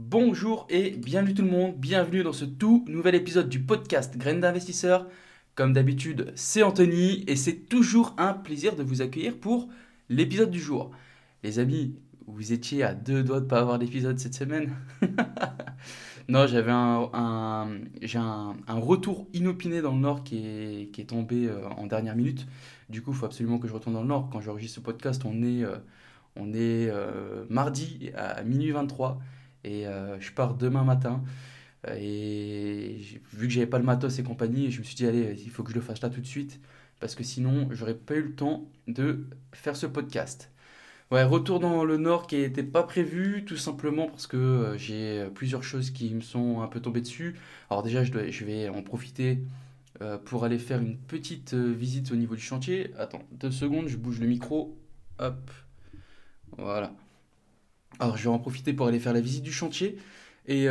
Bonjour et bienvenue tout le monde, bienvenue dans ce tout nouvel épisode du podcast Graines d'investisseurs. Comme d'habitude, c'est Anthony et c'est toujours un plaisir de vous accueillir pour l'épisode du jour. Les amis, vous étiez à deux doigts de ne pas avoir d'épisode cette semaine. non, j'avais un, j'ai un, retour inopiné dans le Nord qui est, tombé euh, en dernière minute. Du coup, il faut absolument que je retourne dans le Nord. Quand j'enregistre ce podcast, on est, euh, euh, mardi à minuit 23 et je pars demain matin. Et vu que j'avais pas le matos et compagnie, je me suis dit, allez, il faut que je le fasse là tout de suite, parce que sinon, j'aurais pas eu le temps de faire ce podcast. Ouais, retour dans le nord qui n'était pas prévu, tout simplement parce que euh, j'ai plusieurs choses qui me sont un peu tombées dessus. Alors déjà, je, je vais en profiter euh, pour aller faire une petite euh, visite au niveau du chantier. Attends, deux secondes, je bouge le micro. Hop, voilà. Alors je vais en profiter pour aller faire la visite du chantier. Et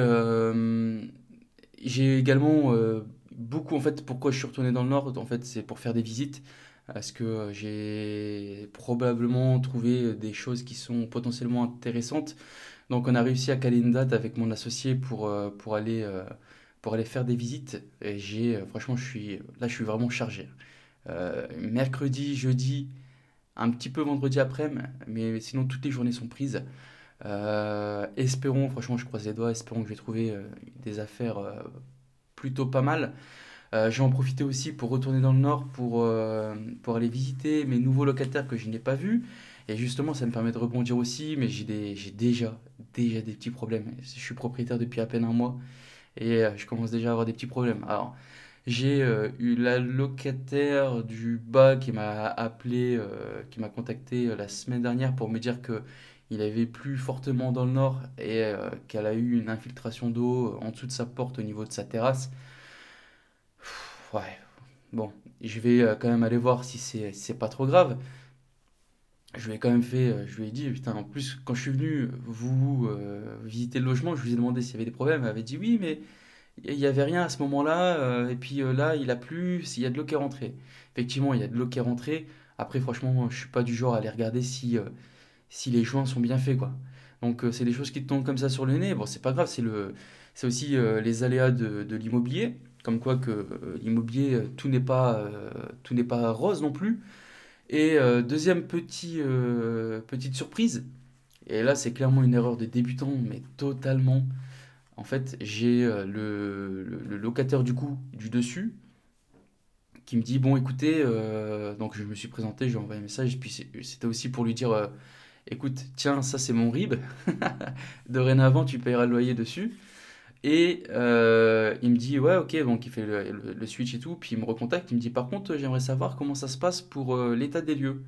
j'ai également beaucoup, en fait, pourquoi je suis retourné dans le nord, en fait, c'est pour faire des visites parce que j'ai probablement trouvé des choses qui sont potentiellement intéressantes. Donc on a réussi à caler une date avec mon associé pour, euh, pour, aller, euh, pour aller faire des visites. Et j'ai, euh, franchement, je suis, là, je suis vraiment chargé. mercredi, jeudi, un petit peu vendredi après, mais sinon toutes les journées sont prises. Espérons, franchement, je croise les doigts, espérons que je vais trouver des affaires plutôt pas mal. Euh, je vais en profiter aussi pour retourner dans le nord pour, euh, pour aller visiter mes nouveaux locataires que je n'ai pas vus. Et justement, ça me permet de rebondir aussi, mais j'ai déjà, déjà des petits problèmes. Je suis propriétaire depuis à peine un mois et euh, je commence déjà à avoir des petits problèmes. Alors, j'ai eu la locataire du bas qui m'a appelé, qui m'a contacté la semaine dernière pour me dire que il avait plu fortement dans le nord et qu'elle a eu une infiltration d'eau en dessous de sa porte au niveau de sa terrasse ouais, bon, je vais euh, quand même aller voir si c'est pas trop grave. Je lui ai quand même fait, euh, je lui ai dit, putain, en plus, quand je suis venu vous euh, visiter le logement, je lui ai demandé s'il y avait des problèmes. Elle avait dit oui, mais il n'y avait rien à ce moment-là. et puis là, il a plu, s'il y a de l'eau qui est rentrée. Effectivement, il y a de l'eau qui est rentrée. Après, franchement, je suis pas du genre à aller regarder si, si les joints sont bien faits, quoi. Donc, c'est des choses qui te tombent comme ça sur le nez. Bon, c'est pas grave, c'est le, c'est aussi les aléas de, de l'immobilier comme quoi que euh, l'immobilier, euh, tout n'est pas, euh, tout n'est pas rose non plus. Et deuxième petit, petite surprise, et là c'est clairement une erreur de débutant, mais totalement. En fait, j'ai le, le, locataire du coup du dessus qui me dit bon écoutez, donc je me suis présenté, j'ai envoyé un message, puis c'était aussi pour lui dire écoute, tiens, ça c'est mon RIB, dorénavant tu payeras le loyer dessus. Et euh, il me dit, ouais, ok, donc il fait le, switch et tout, puis il me recontacte, il me dit, par contre, j'aimerais savoir comment ça se passe pour euh, l'état des lieux.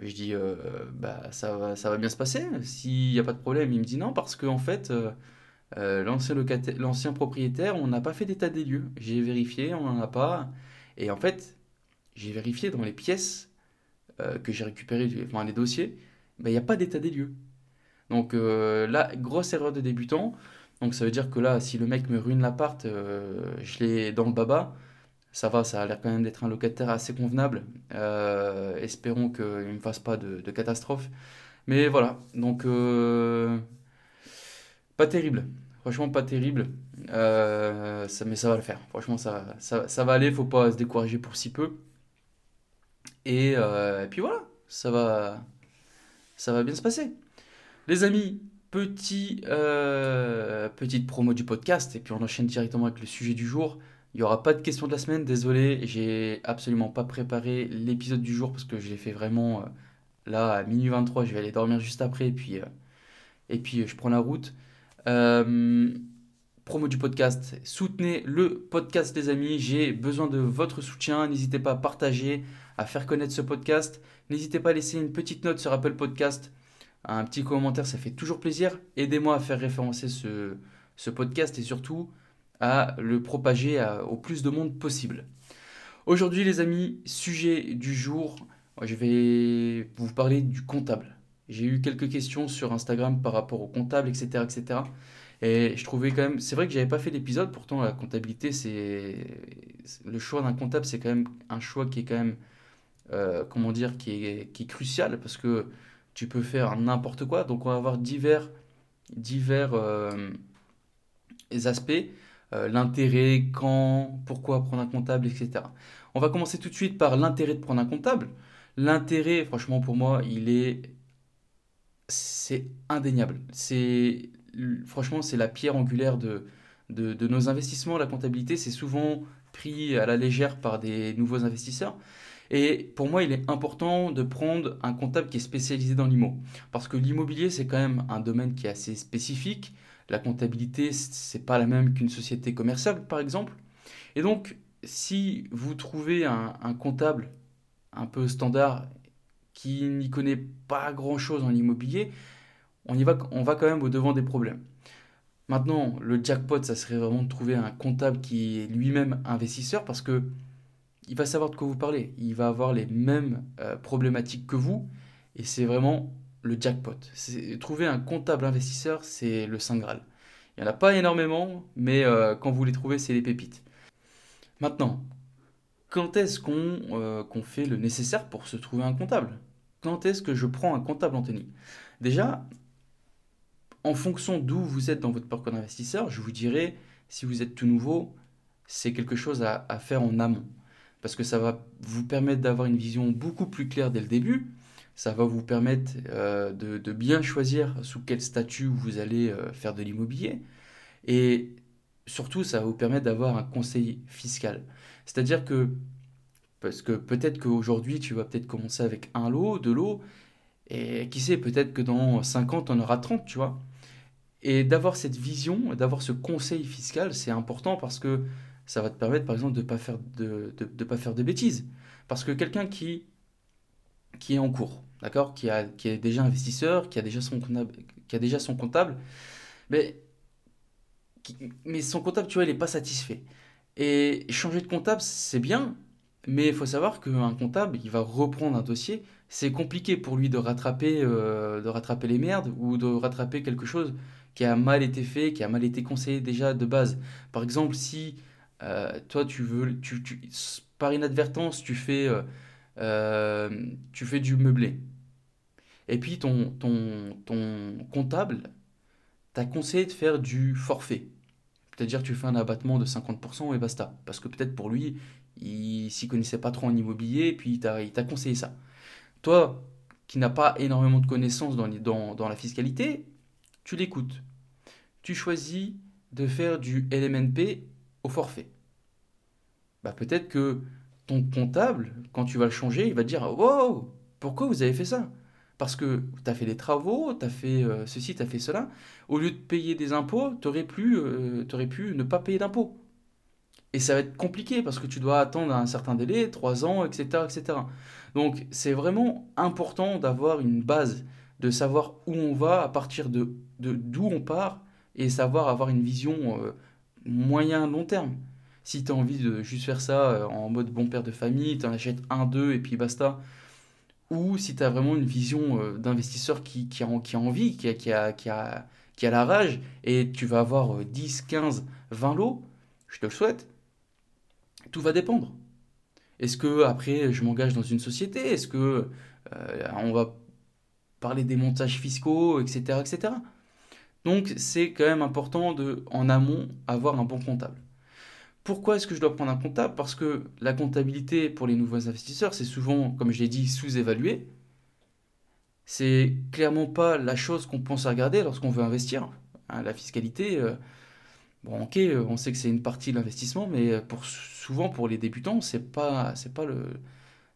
Je dis, euh, bah, ça va, ça va bien se passer, s'il n'y a pas de problème. Il me dit, non, parce qu'en en fait, l'ancien propriétaire, on n'a pas fait d'état des lieux. J'ai vérifié, on n'en a pas. Et en fait, j'ai vérifié dans les pièces que j'ai récupérées, enfin les dossiers, bah, il n'y a pas d'état des lieux. Donc là, grosse erreur de débutant. Donc ça veut dire que là, si le mec me ruine l'appart, euh, je l'ai dans le baba. Ça va, ça a l'air quand même d'être un locataire assez convenable. Euh, espérons qu'il ne me fasse pas de, catastrophe. Mais voilà, donc euh, pas terrible. Franchement, pas terrible. ça, mais ça va le faire. Franchement, ça, ça, va aller. Faut pas se décourager pour si peu. Et, et puis voilà, ça va, ça va bien se passer. Les amis, Petit, euh, petite promo du podcast et puis on enchaîne directement avec le sujet du jour. Il n'y aura pas de question de la semaine, désolé, j'ai absolument pas préparé l'épisode du jour parce que je l'ai fait vraiment euh, là à minuit 23, je vais aller dormir juste après et puis, euh, et puis je prends la route. Promo du podcast. Soutenez le podcast, les amis. J'ai besoin de votre soutien. N'hésitez pas à partager, à faire connaître ce podcast. N'hésitez pas à laisser une petite note sur Apple Podcast. Un petit commentaire, ça fait toujours plaisir. Aidez-moi à faire référencer ce, ce podcast et surtout à le propager au plus de monde possible. Aujourd'hui, les amis, sujet du jour, je vais vous parler du comptable. J'ai eu quelques questions sur Instagram par rapport au comptable, etc., etc. Et je trouvais quand même, c'est vrai que j'avais pas fait d'épisode, pourtant la comptabilité, c'est le choix d'un comptable, c'est quand même un choix qui est quand même, euh, comment dire, qui est, qui est crucial parce que tu peux faire n'importe quoi. Donc on va avoir divers, divers euh, aspects, euh, l'intérêt, quand, pourquoi prendre un comptable, etc. On va commencer tout de suite par l'intérêt de prendre un comptable. L'intérêt, franchement, pour moi, il est, c'est indéniable. C'est franchement, c'est la pierre angulaire de, de, nos investissements. La comptabilité, c'est souvent pris à la légère par des nouveaux investisseurs. Et pour moi, il est important de prendre un comptable qui est spécialisé dans l'IMO. Parce que l'immobilier, c'est quand même un domaine qui est assez spécifique. La comptabilité, c'est pas la même qu'une société commerciale, par exemple. Et donc, si vous trouvez un, un comptable un peu standard qui n'y connaît pas grand-chose en immobilier, on, y va, on va quand même au devant des problèmes. Maintenant, le jackpot, ça serait vraiment de trouver un comptable qui est lui-même investisseur parce que il va savoir de quoi vous parlez. Il va avoir les mêmes euh, problématiques que vous et c'est vraiment le jackpot. Trouver un comptable investisseur, c'est le Saint Graal. Il n'y en a pas énormément, mais euh, quand vous les trouvez, c'est les pépites. Maintenant, quand est-ce euh, qu'on fait le nécessaire pour se trouver un comptable? Quand est-ce que je prends un comptable, Anthony Déjà, en fonction d'où vous êtes dans votre parcours d'investisseur, je vous dirais, si vous êtes tout nouveau, c'est quelque chose à, faire en amont. Parce que ça va vous permettre d'avoir une vision beaucoup plus claire dès le début. Ça va vous permettre euh, de, bien choisir sous quel statut vous allez euh, faire de l'immobilier. Et surtout, ça va vous permettre d'avoir un conseil fiscal. C'est-à-dire que, parce que peut-être qu'aujourd'hui, tu vas peut-être commencer avec un lot, deux lots, et qui sait, peut-être que dans 50, on aura 30, tu vois. Et d'avoir cette vision, d'avoir ce conseil fiscal, c'est important parce que ça va te permettre, par exemple, de ne pas, faire de, pas faire de bêtises. Parce que quelqu'un qui, qui est en cours, d'accord qui, a, qui est déjà investisseur, qui a déjà son comptable, qui a déjà son comptable mais, mais son comptable, tu vois, il n'est pas satisfait. Et changer de comptable, c'est bien, mais il faut savoir qu'un comptable, il va reprendre un dossier. C'est compliqué pour lui de rattraper, euh, de rattraper les merdes ou de rattraper quelque chose qui a mal été fait, qui a mal été conseillé déjà de base. Par exemple, si euh, toi tu veux, par inadvertance, tu fais, euh, euh, tu fais du meublé, et puis ton, ton, ton comptable t'a conseillé de faire du forfait. C'est-à-dire tu fais un abattement de 50% et basta. Parce que peut-être pour lui, il s'y connaissait pas trop en immobilier, et puis il t'a conseillé ça. Toi, qui n'as pas énormément de connaissances dans, dans, dans la fiscalité, tu l'écoutes. Tu choisis de faire du LMNP au forfait. Bah, peut-être que ton comptable, quand tu vas le changer, il va te dire Wow, pourquoi vous avez fait ça? Parce que tu as fait des travaux, tu as fait euh, ceci, tu as fait cela. Au lieu de payer des impôts, tu aurais, euh, pu ne pas payer d'impôts. Et ça va être compliqué parce que tu dois attendre un certain délai, 3 ans, etc. etc. Donc c'est vraiment important d'avoir une base de savoir où on va à partir de d'où on part et savoir avoir une vision euh, moyen-long terme. Si tu as envie de juste faire ça euh, en mode bon père de famille, tu en achètes un, deux et puis basta. Ou si tu as vraiment une vision euh, d'investisseur qui, qui, a, qui a envie, qui a, qui, a, qui, a, la rage, et tu vas avoir 10, 15, 20 lots, je te le souhaite, tout va dépendre. Est-ce que après je m'engage dans une société? Est-ce que on va parler des montages fiscaux, etc. etc. Donc c'est quand même important de, en amont, avoir un bon comptable. Pourquoi est-ce que je dois prendre un comptable? Parce que la comptabilité pour les nouveaux investisseurs, c'est souvent, comme je l'ai dit, sous-évalué. C'est clairement pas la chose qu'on pense à regarder lorsqu'on veut investir. Hein, la fiscalité, euh, bon ok, on sait que c'est une partie de l'investissement, mais pour, souvent pour les débutants, c'est pas, c'est pas le,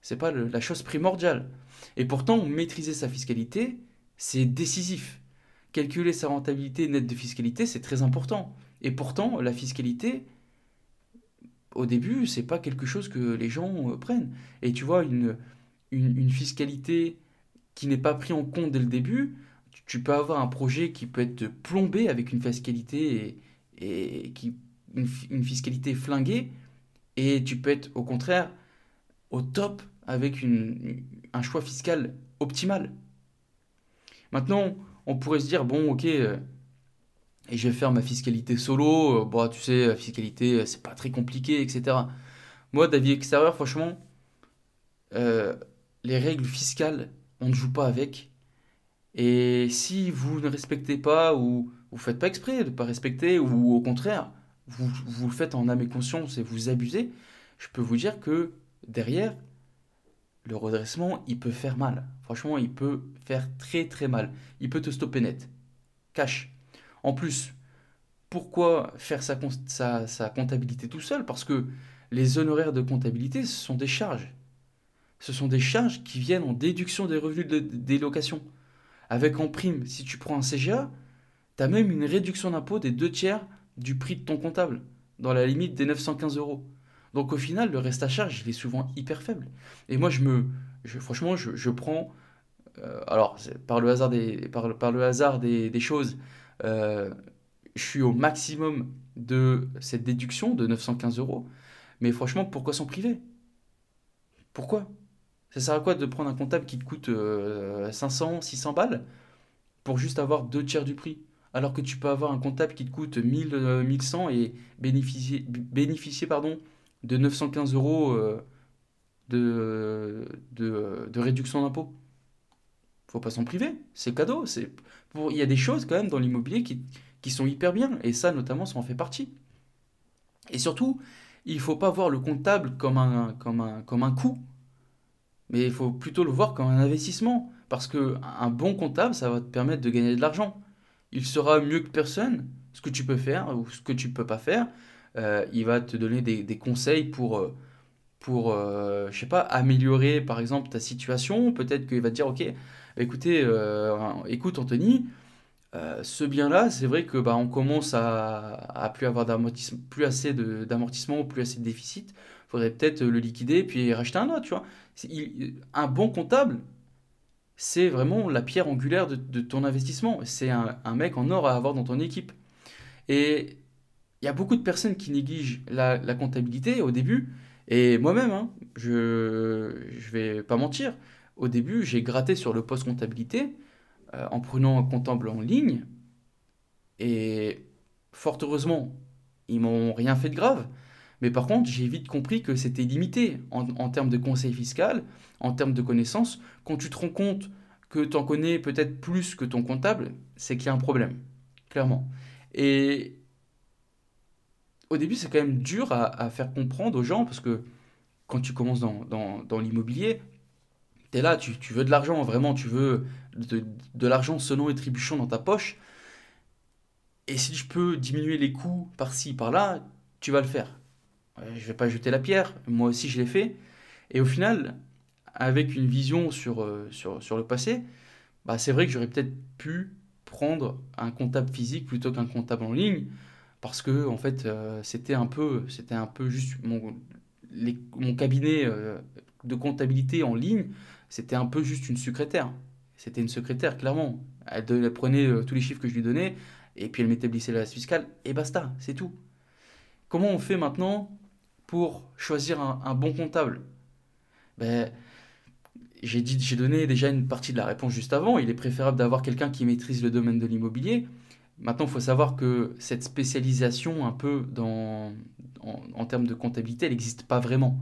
c'est pas la chose primordiale. Et pourtant, maîtriser sa fiscalité, c'est décisif. Calculer sa rentabilité nette de fiscalité, c'est très important. Et pourtant, la fiscalité, au début, c'est pas quelque chose que les gens euh, prennent. Et tu vois, une, une, fiscalité qui n'est pas prise en compte dès le début, tu peux avoir un projet qui peut être plombé avec une fiscalité et, qui, une, fiscalité flinguée, et tu peux être au contraire au top avec une, un choix fiscal optimal. Maintenant, on pourrait se dire, bon, ok, euh, et je vais faire ma fiscalité solo, euh, bon, tu sais, la fiscalité, euh, c'est pas très compliqué, etc. Moi, d'avis extérieur, franchement, les règles fiscales, on ne joue pas avec. Et si vous ne respectez pas ou vous faites pas exprès de ne pas respecter ou au contraire, vous, vous le faites en âme et conscience et vous abusez, je peux vous dire que derrière, le redressement, il peut faire mal. Franchement, il peut faire très très mal. Il peut te stopper net. Cash. En plus, pourquoi faire sa, comptabilité tout seul? Parce que les honoraires de comptabilité, ce sont des charges. Ce sont des charges qui viennent en déduction des revenus de, des locations. Avec en prime, si tu prends un CGA, tu as même une réduction d'impôt des deux tiers du prix de ton comptable, dans la limite des 915 euros. Donc au final, le reste à charge, il est souvent hyper faible. Et moi, je me, franchement, je, prends, euh, alors par le hasard des, par, par le hasard des, choses, euh, je suis au maximum de cette déduction de 915 euros. Mais franchement, pourquoi s'en priver? Pourquoi? Ça sert à quoi de prendre un comptable qui te coûte 500, euh, 600 balles pour juste avoir deux tiers du prix? Alors que tu peux avoir un comptable qui te coûte 1000, 1100 et bénéficier, bénéficier pardon, de 915 euros euh, de, de, réduction d'impôt. Faut pas s'en priver, c'est cadeau. C'est pour... Il y a des choses quand même dans l'immobilier qui, sont hyper bien, et ça notamment, ça en fait partie. Et surtout, il faut pas voir le comptable comme un coût, mais il faut plutôt le voir comme un investissement. Parce que un bon comptable, ça va te permettre de gagner de l'argent. Il sera mieux que personne ce que tu peux faire ou ce que tu peux pas faire. Euh, il va te donner des, conseils pour, euh, pour euh, je sais pas, améliorer par exemple ta situation. Peut-être qu'il va te dire, ok, écoutez, écoute Anthony, ce bien-là, c'est vrai que bah, on commence à, à plus avoir d'amortissement, plus assez d'amortissement plus assez de déficit. Il faudrait peut-être le liquider puis racheter un autre, tu vois. un bon comptable, c'est vraiment la pierre angulaire de, de ton investissement. C'est un, un, mec en or à avoir dans ton équipe. Et il y a beaucoup de personnes qui négligent la, comptabilité au début. Et moi-même, hein, je ne vais pas mentir, au début, j'ai gratté sur le poste comptabilité euh, en prenant un comptable en ligne. Et fort heureusement, ils m'ont rien fait de grave. Mais par contre, j'ai vite compris que c'était limité en, en, termes de conseil fiscal, en termes de connaissances. Quand tu te rends compte que tu en connais peut-être plus que ton comptable, c'est qu'il y a un problème, clairement. Et au début, c'est quand même dur à, faire comprendre aux gens parce que quand tu commences dans, l'immobilier, tu es là, tu, veux de l'argent, vraiment, tu veux de, l'argent selon et trébuchant dans ta poche. Et si tu peux diminuer les coûts par-ci, par-là, tu vas le faire. Je vais pas jeter la pierre, moi aussi je l'ai fait. Et au final, avec une vision sur, euh, le passé, bah c'est vrai que j'aurais peut-être pu prendre un comptable physique plutôt qu'un comptable en ligne parce que en fait euh, c'était un peu c'était un peu juste mon, cabinet euh, de comptabilité en ligne c'était un peu juste une secrétaire. C'était une secrétaire clairement. Elle, prenait euh, tous les chiffres que je lui donnais et puis elle m'établissait la fiscale et basta c'est tout. Comment on fait maintenant pour choisir un, bon comptable? Ben, j'ai j'ai donné déjà une partie de la réponse juste avant. Il est préférable d'avoir quelqu'un qui maîtrise le domaine de l'immobilier Maintenant, il faut savoir que cette spécialisation un peu en, termes de comptabilité, elle n'existe pas vraiment.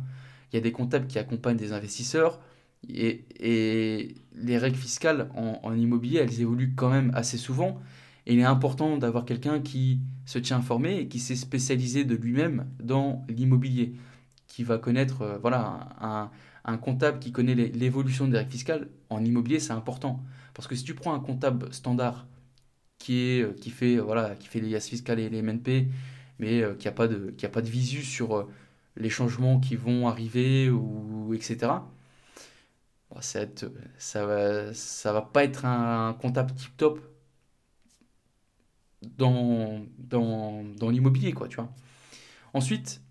Il y a des comptables qui accompagnent des investisseurs et, les règles fiscales en, en, immobilier, elles évoluent quand même assez souvent. Et il est important d'avoir quelqu'un qui se tient informé et qui s'est spécialisé de lui-même dans l'immobilier, qui va connaître, euh, voilà, un, un, comptable qui connaît l'évolution des règles fiscales en immobilier, c'est important. Parce que si tu prends un comptable standard qui, est, euh, qui, fait, voilà, qui fait les IAS fiscales et les MNP, mais euh, qui n'a pas, de, qui a pas de visu sur euh, les changements qui vont arriver, ou, etc. ça, va, ça va pas être un comptable tip-top. dans, dans, dans l'immobilier, quoi, tu vois. Ensuite,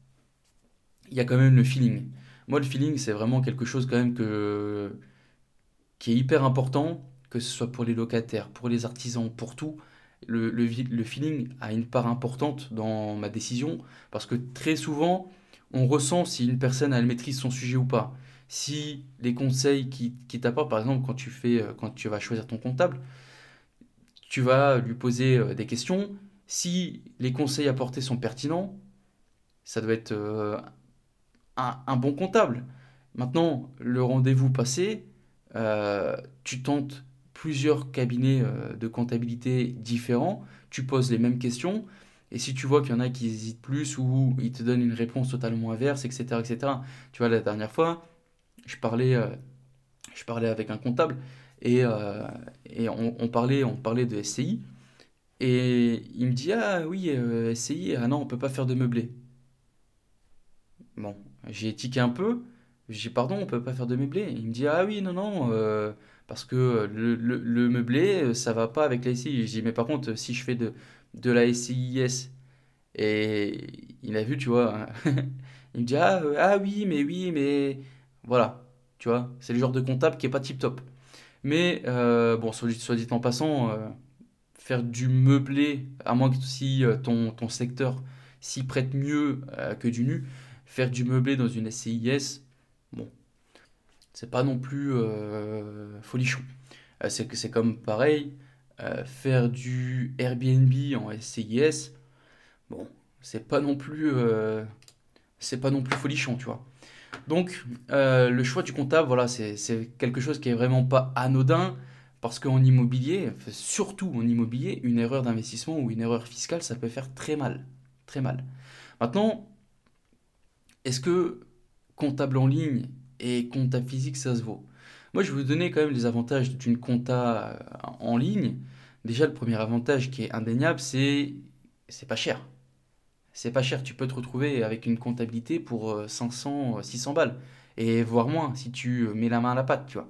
il y a quand même le feeling. Moi, le feeling, c'est vraiment quelque chose quand même que, qui est hyper important, que ce soit pour les locataires, pour les artisans, pour tout. Le, le, feeling a une part importante dans ma décision, parce que très souvent, on ressent si une personne elle maîtrise son sujet ou pas. Si les conseils qui, qui t'apportent, par exemple, quand tu, fais, euh, quand tu vas choisir ton comptable, tu vas lui poser euh, des questions. Si les conseils apportés sont pertinents, ça doit être euh, un, bon comptable. Maintenant, le rendez-vous passé, tu tentes plusieurs cabinets de comptabilité différents, tu poses les mêmes questions, et si tu vois qu'il y en a qui hésitent plus ou ils te donnent une réponse totalement inverse, etc., etc. Tu vois, la dernière fois, je parlais, euh, je parlais avec un comptable et, euh, et on, parlait, on parlait de SCI. Et il me dit Ah oui, euh, SCI, ah non, on peut pas faire de meublé. Bon, j'ai tiqué un peu. J'ai Pardon, on peut pas faire de meublé. Il me dit Ah oui, non, non, parce que le, le, meublé, ça va pas avec la SCI. Je dis Mais par contre, si je fais de, la SCIS. Et il a vu, tu vois. il me dit ah, euh, ah oui, mais oui, mais voilà. Tu vois, c'est le genre de comptable qui est pas tip top. Mais euh, bon, soit, dit en passant, euh, faire du meublé, à moins que si ton, ton secteur s'y prête mieux que du nu, faire du meublé dans une SCIS, bon, c'est pas non plus folichon. c'est c'est comme pareil, euh, faire du Airbnb en SCIS, bon, c'est pas non plus euh, c'est pas non plus folichon, tu vois. Donc euh, le choix du comptable, voilà, c'est quelque chose qui est vraiment pas anodin parce qu'en immobilier, surtout en immobilier, une erreur d'investissement ou une erreur fiscale, ça peut faire très mal, très mal. Maintenant, est-ce que comptable en ligne et comptable physique, ça se vaut moi, je vais vous donner quand même les avantages d'une compta euh, en ligne. Déjà, le premier avantage qui est indéniable, c'est c'est pas cher. C'est pas cher, tu peux te retrouver avec une comptabilité pour 500, euh, 600 euh, balles. Et voire moins si tu mets la main à la pâte, tu vois.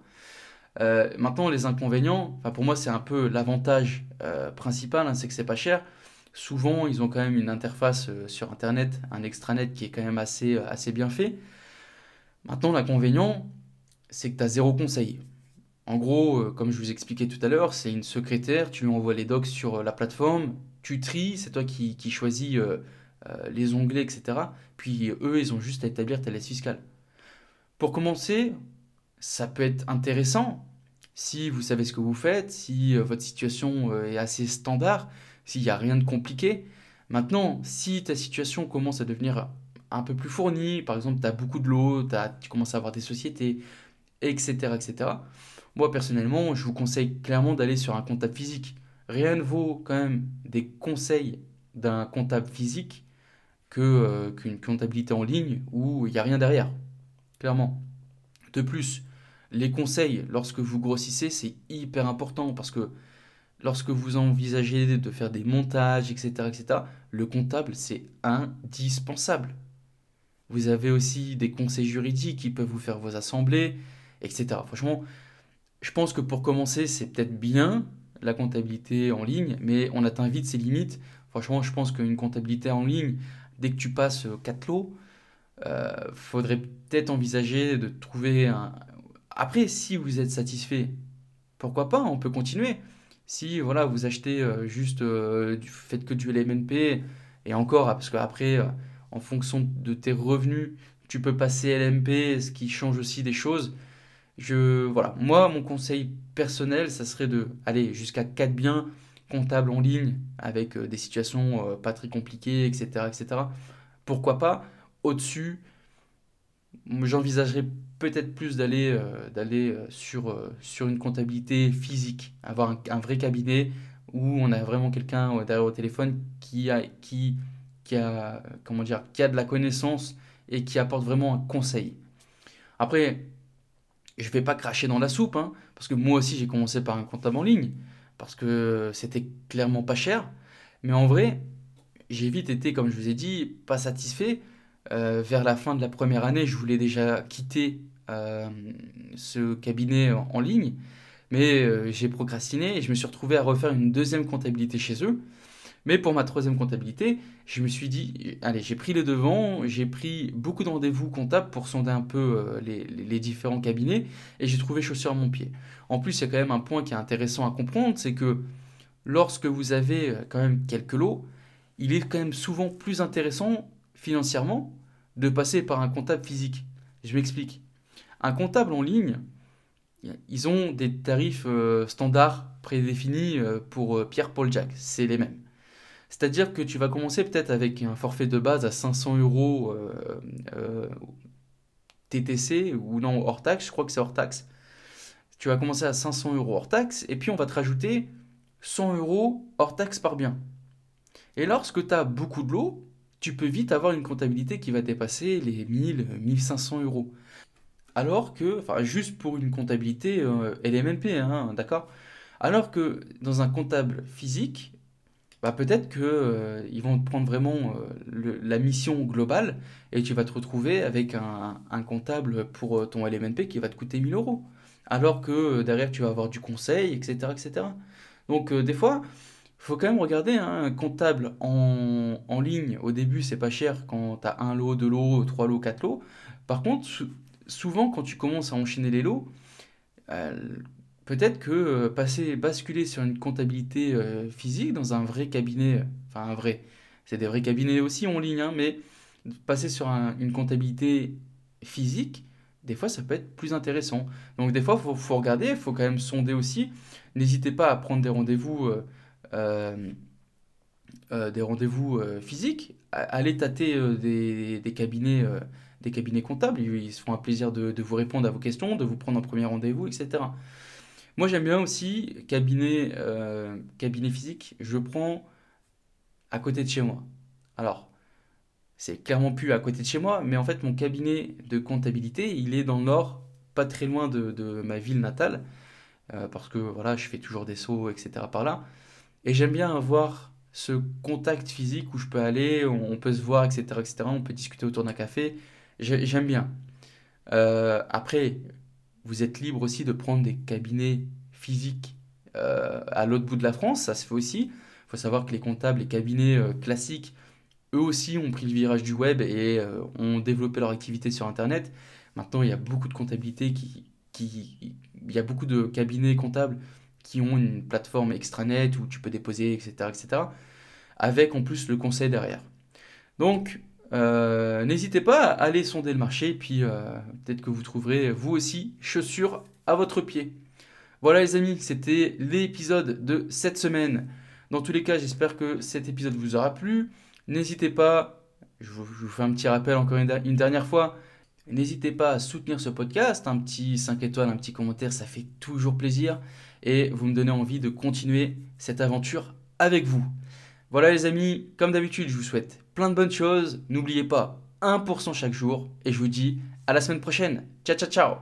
maintenant, les inconvénients, pour moi, c'est un peu l'avantage principal, hein, c'est que c'est pas cher. Souvent, ils ont quand même une interface sur Internet, un extranet qui est quand même assez bien fait. Maintenant, l'inconvénient, c'est que tu as zéro conseil. En gros, euh, comme je vous expliquais tout à l'heure, c'est une secrétaire, tu lui envoies les docs sur euh, la plateforme, tu tries, c'est toi qui, choisis euh, les onglets, etc. Puis eux, ils ont juste à établir ta liste fiscale. Pour commencer, ça peut être intéressant si vous savez ce que vous faites, si votre situation est assez standard, s'il n'y a rien de compliqué. Maintenant, si ta situation commence à devenir un peu plus fournie, par exemple, tu as beaucoup de l'eau, tu commences à avoir des sociétés, etc.. Moi, personnellement, je vous conseille clairement d'aller sur un comptable physique. Rien ne vaut quand même des conseils d'un comptable physique que, euh, qu'une comptabilité en ligne où il n'y a rien derrière. Clairement. De plus, les conseils, lorsque vous grossissez, c'est hyper important parce que lorsque vous envisagez de faire des montages, etc., etc., le comptable, c'est indispensable. Vous avez aussi des conseils juridiques qui peuvent vous faire vos assemblées, etc. Franchement, je pense que pour commencer, c'est peut-être bien la comptabilité en ligne, mais on atteint vite ses limites. Franchement, je pense qu'une comptabilité en ligne, dès que tu passes 4 lots, euh, faudrait peut-être envisager de trouver un... Après, si vous êtes satisfait, pourquoi pas, on peut continuer. Si voilà, vous achetez euh, juste euh, du fait que du LMNP, et encore, parce qu'après, euh, en fonction de tes revenus, tu peux passer LMP, ce qui change aussi des choses. Je, voilà, moi, mon conseil personnel, ça serait de aller jusqu'à 4 biens comptables en ligne avec euh, des situations euh, pas très compliquées, etc., etc. Pourquoi pas Au-dessus, j'envisagerais peut-être plus d'aller euh, d'aller sur, sur une comptabilité physique, avoir un, vrai cabinet où on a vraiment quelqu'un derrière au téléphone qui a, qui, qui, a, comment dire, qui a de la connaissance et qui apporte vraiment un conseil. Après, je vais pas cracher dans la soupe, hein, parce que moi aussi j'ai commencé par un comptable en ligne, parce que c'était clairement pas cher. Mais en vrai, j'ai vite été, comme je vous ai dit, pas satisfait. Euh, vers la fin de la première année, je voulais déjà quitter euh, ce cabinet en, ligne, mais euh, j'ai procrastiné et je me suis retrouvé à refaire une deuxième comptabilité chez eux. Mais pour ma troisième comptabilité, je me suis dit, allez, j'ai pris le devant, j'ai pris beaucoup de rendez-vous comptables pour sonder un peu euh, les, les différents cabinets et j'ai trouvé chaussure à mon pied. En plus, il y a quand même un point qui est intéressant à comprendre, c'est que lorsque vous avez euh, quand même quelques lots, il est quand même souvent plus intéressant financièrement de passer par un comptable physique. Je m'explique. Un comptable en ligne, ils ont des tarifs euh, standards prédéfinis pour Pierre, Paul, Jack. C'est les mêmes. C'est-à-dire que tu vas commencer peut-être avec un forfait de base à 500 euros euh, euh, TTC ou non hors taxe, je crois que c'est hors taxe. Tu vas commencer à 500 euros hors taxe et puis on va te rajouter 100 euros hors taxe par bien. Et lorsque tu as beaucoup de lots, tu peux vite avoir une comptabilité qui va dépasser les 1000, 1500 euros. Alors que, enfin, juste pour une comptabilité euh, LMNP, hein, d'accord? Alors que dans un comptable physique, bah, peut-être qu'ils euh, vont te prendre vraiment euh, la mission globale et tu vas te retrouver avec un, comptable pour euh, ton LMNP qui va te coûter 1000 euros. Alors que derrière, tu vas avoir du conseil, etc. etc. Donc, des fois, il faut quand même regarder hein, un comptable en, en, ligne. Au début, c'est pas cher quand tu as un lot, deux lots, trois lots, quatre lots. Par contre, souvent, quand tu commences à enchaîner les lots, peut-être que euh, passer, basculer sur une comptabilité euh, physique dans un vrai cabinet, enfin un vrai, c'est des vrais cabinets aussi en ligne, hein, mais passer sur une comptabilité physique, des fois ça peut être plus intéressant. Donc des fois il faut, regarder, il faut quand même sonder aussi. N'hésitez pas à prendre des rendez-vous. Euh, des rendez-vous physiques, allez tâter des, des, cabinets, des cabinets comptables, ils, se font un plaisir de, de, vous répondre à vos questions, de vous prendre un premier rendez-vous, etc. Moi, j'aime bien aussi cabinet, euh, cabinet physique. Je prends à côté de chez moi. Alors, c'est clairement plus à côté de chez moi, mais en fait, mon cabinet de comptabilité, il est dans le nord, pas très loin de, ma ville natale, euh, parce que voilà, je fais toujours des sauts, etc. par là. Et j'aime bien avoir ce contact physique où je peux aller, on, peut se voir, etc., etc. On peut discuter autour d'un café. J'aime bien. Euh, après, vous êtes libre aussi de prendre des cabinets physiques euh, à l'autre bout de la France, ça se fait aussi. Il faut savoir que les comptables, les cabinets euh, classiques, eux aussi ont pris le virage du web et euh, ont développé leur activité sur Internet. Maintenant, il y a beaucoup de comptabilité qui, qui, il y a beaucoup de cabinets comptables qui ont une plateforme extranet où tu peux déposer, etc., etc., avec en plus le conseil derrière. Donc, euh, n'hésitez pas à aller sonder le marché, puis euh, peut-être que vous trouverez vous aussi chaussures à votre pied. Voilà les amis, c'était l'épisode de cette semaine. Dans tous les cas, j'espère que cet épisode vous aura plu. N'hésitez pas, je vous, fais un petit rappel encore une, dernière fois, n'hésitez pas à soutenir ce podcast, un petit 5 étoiles, un petit commentaire, ça fait toujours plaisir. Et vous me donnez envie de continuer cette aventure avec vous. Voilà les amis, comme d'habitude, je vous souhaite plein de bonnes choses. N'oubliez pas, 1% chaque jour. Et je vous dis à la semaine prochaine. Ciao, ciao, ciao